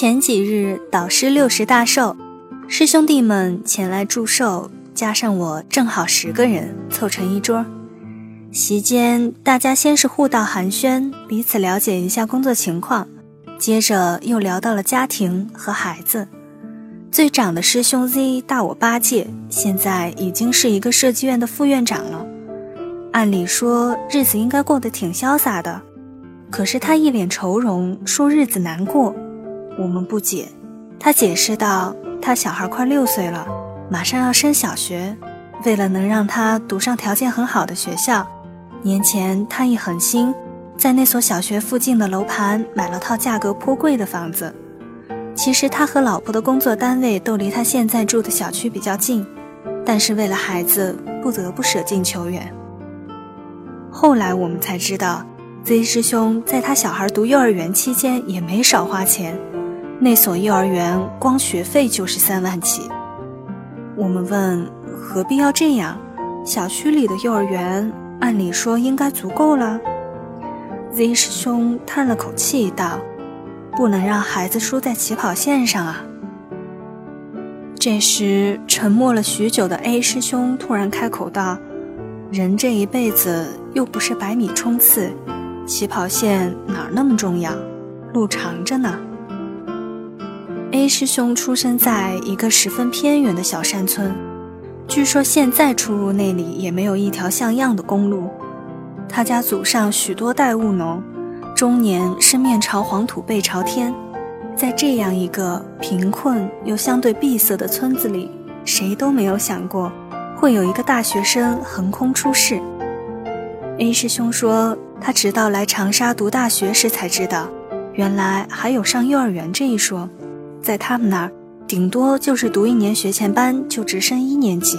前几日导师六十大寿，师兄弟们前来祝寿，加上我正好十个人凑成一桌。席间，大家先是互道寒暄，彼此了解一下工作情况，接着又聊到了家庭和孩子。最长的师兄 Z 大我八届，现在已经是一个设计院的副院长了。按理说日子应该过得挺潇洒的，可是他一脸愁容，说日子难过。我们不解，他解释道：“他小孩快六岁了，马上要升小学，为了能让他读上条件很好的学校，年前他一狠心，在那所小学附近的楼盘买了套价格颇贵的房子。其实他和老婆的工作单位都离他现在住的小区比较近，但是为了孩子，不得不舍近求远。后来我们才知道，Z 师兄在他小孩读幼儿园期间也没少花钱。”那所幼儿园光学费就是三万起。我们问何必要这样？小区里的幼儿园按理说应该足够了。Z 师兄叹了口气道：“不能让孩子输在起跑线上啊。”这时沉默了许久的 A 师兄突然开口道：“人这一辈子又不是百米冲刺，起跑线哪儿那么重要？路长着呢。” A 师兄出生在一个十分偏远的小山村，据说现在出入那里也没有一条像样的公路。他家祖上许多代务农，终年是面朝黄土背朝天。在这样一个贫困又相对闭塞的村子里，谁都没有想过会有一个大学生横空出世。A 师兄说，他直到来长沙读大学时才知道，原来还有上幼儿园这一说。在他们那儿，顶多就是读一年学前班就直升一年级，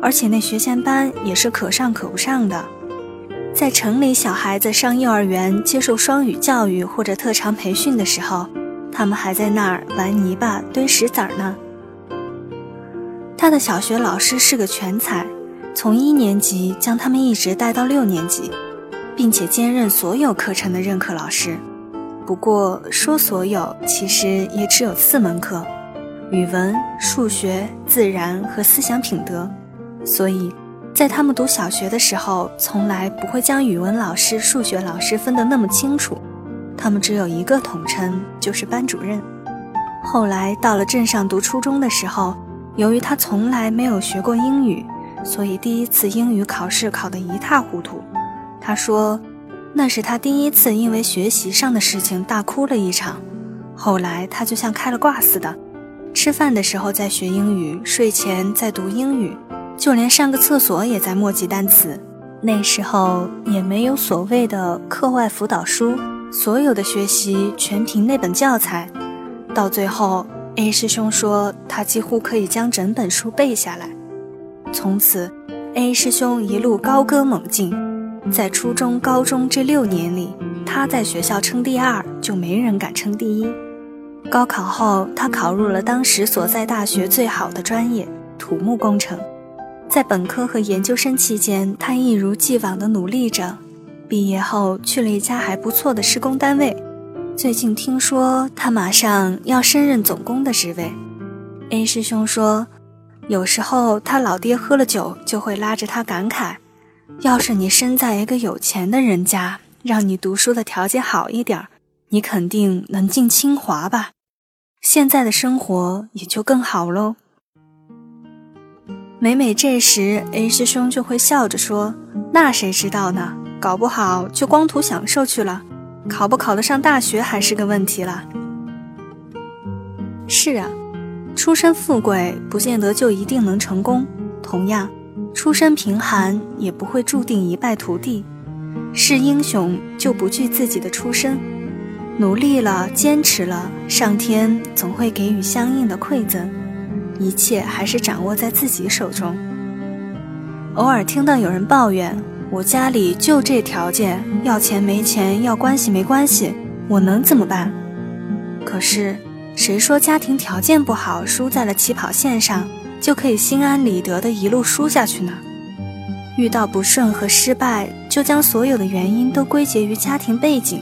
而且那学前班也是可上可不上的。在城里，小孩子上幼儿园接受双语教育或者特长培训的时候，他们还在那儿玩泥巴、堆石子儿呢。他的小学老师是个全才，从一年级将他们一直带到六年级，并且兼任所有课程的任课老师。不过说所有，其实也只有四门课：语文、数学、自然和思想品德。所以，在他们读小学的时候，从来不会将语文老师、数学老师分得那么清楚。他们只有一个统称，就是班主任。后来到了镇上读初中的时候，由于他从来没有学过英语，所以第一次英语考试考得一塌糊涂。他说。那是他第一次因为学习上的事情大哭了一场，后来他就像开了挂似的，吃饭的时候在学英语，睡前在读英语，就连上个厕所也在默记单词。那时候也没有所谓的课外辅导书，所有的学习全凭那本教材。到最后，A 师兄说他几乎可以将整本书背下来。从此，A 师兄一路高歌猛进。在初中、高中这六年里，他在学校称第二，就没人敢称第一。高考后，他考入了当时所在大学最好的专业——土木工程。在本科和研究生期间，他一如既往地努力着。毕业后，去了一家还不错的施工单位。最近听说他马上要升任总工的职位。A 师兄说，有时候他老爹喝了酒，就会拉着他感慨。要是你生在一个有钱的人家，让你读书的条件好一点你肯定能进清华吧？现在的生活也就更好喽。每每这时，A 师兄就会笑着说：“那谁知道呢？搞不好就光图享受去了。考不考得上大学还是个问题了。是啊，出身富贵不见得就一定能成功，同样，出身贫寒也不会注定一败涂地。是英雄就不惧自己的出身，努力了，坚持了，上天总会给予相应的馈赠。一切还是掌握在自己手中。偶尔听到有人抱怨，我家里就这条件，要钱没钱，要关系没关系，我能怎么办？可是，谁说家庭条件不好，输在了起跑线上，就可以心安理得的一路输下去呢？遇到不顺和失败，就将所有的原因都归结于家庭背景，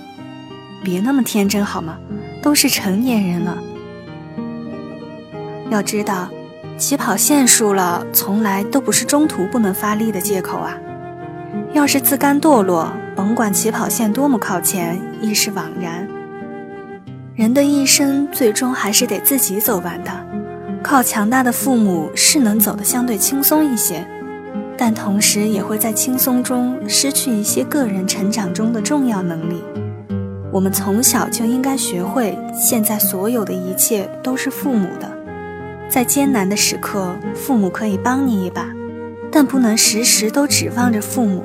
别那么天真好吗？都是成年人了。要知道，起跑线输了，从来都不是中途不能发力的借口啊！要是自甘堕落，甭管起跑线多么靠前，亦是枉然。人的一生最终还是得自己走完的，靠强大的父母是能走得相对轻松一些，但同时也会在轻松中失去一些个人成长中的重要能力。我们从小就应该学会，现在所有的一切都是父母的。在艰难的时刻，父母可以帮你一把，但不能时时都指望着父母。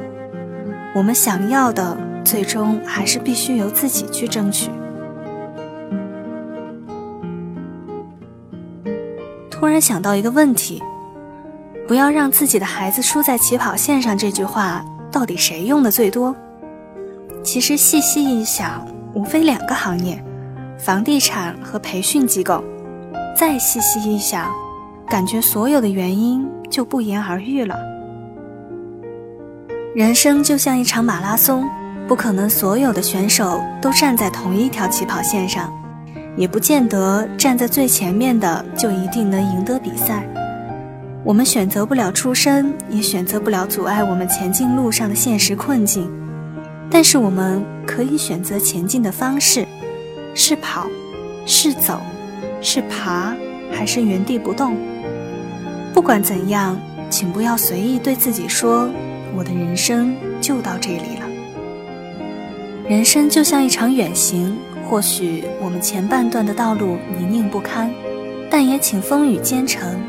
我们想要的，最终还是必须由自己去争取。突然想到一个问题：不要让自己的孩子输在起跑线上，这句话到底谁用的最多？其实细细一想，无非两个行业：房地产和培训机构。再细细一想，感觉所有的原因就不言而喻了。人生就像一场马拉松，不可能所有的选手都站在同一条起跑线上，也不见得站在最前面的就一定能赢得比赛。我们选择不了出身，也选择不了阻碍我们前进路上的现实困境，但是我们可以选择前进的方式，是跑，是走。是爬还是原地不动？不管怎样，请不要随意对自己说：“我的人生就到这里了。”人生就像一场远行，或许我们前半段的道路泥泞不堪，但也请风雨兼程。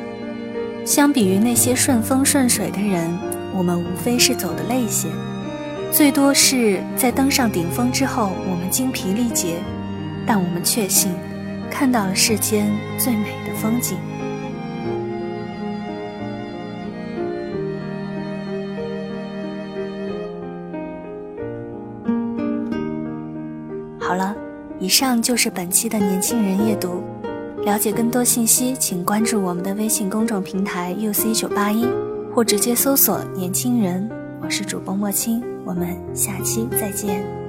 相比于那些顺风顺水的人，我们无非是走得累些，最多是在登上顶峰之后，我们精疲力竭，但我们确信。看到了世间最美的风景。以上就是本期的年轻人阅读。了解更多信息，请关注我们的微信公众平台 “uc 九八一”，或直接搜索“年轻人”。我是主播莫青，我们下期再见。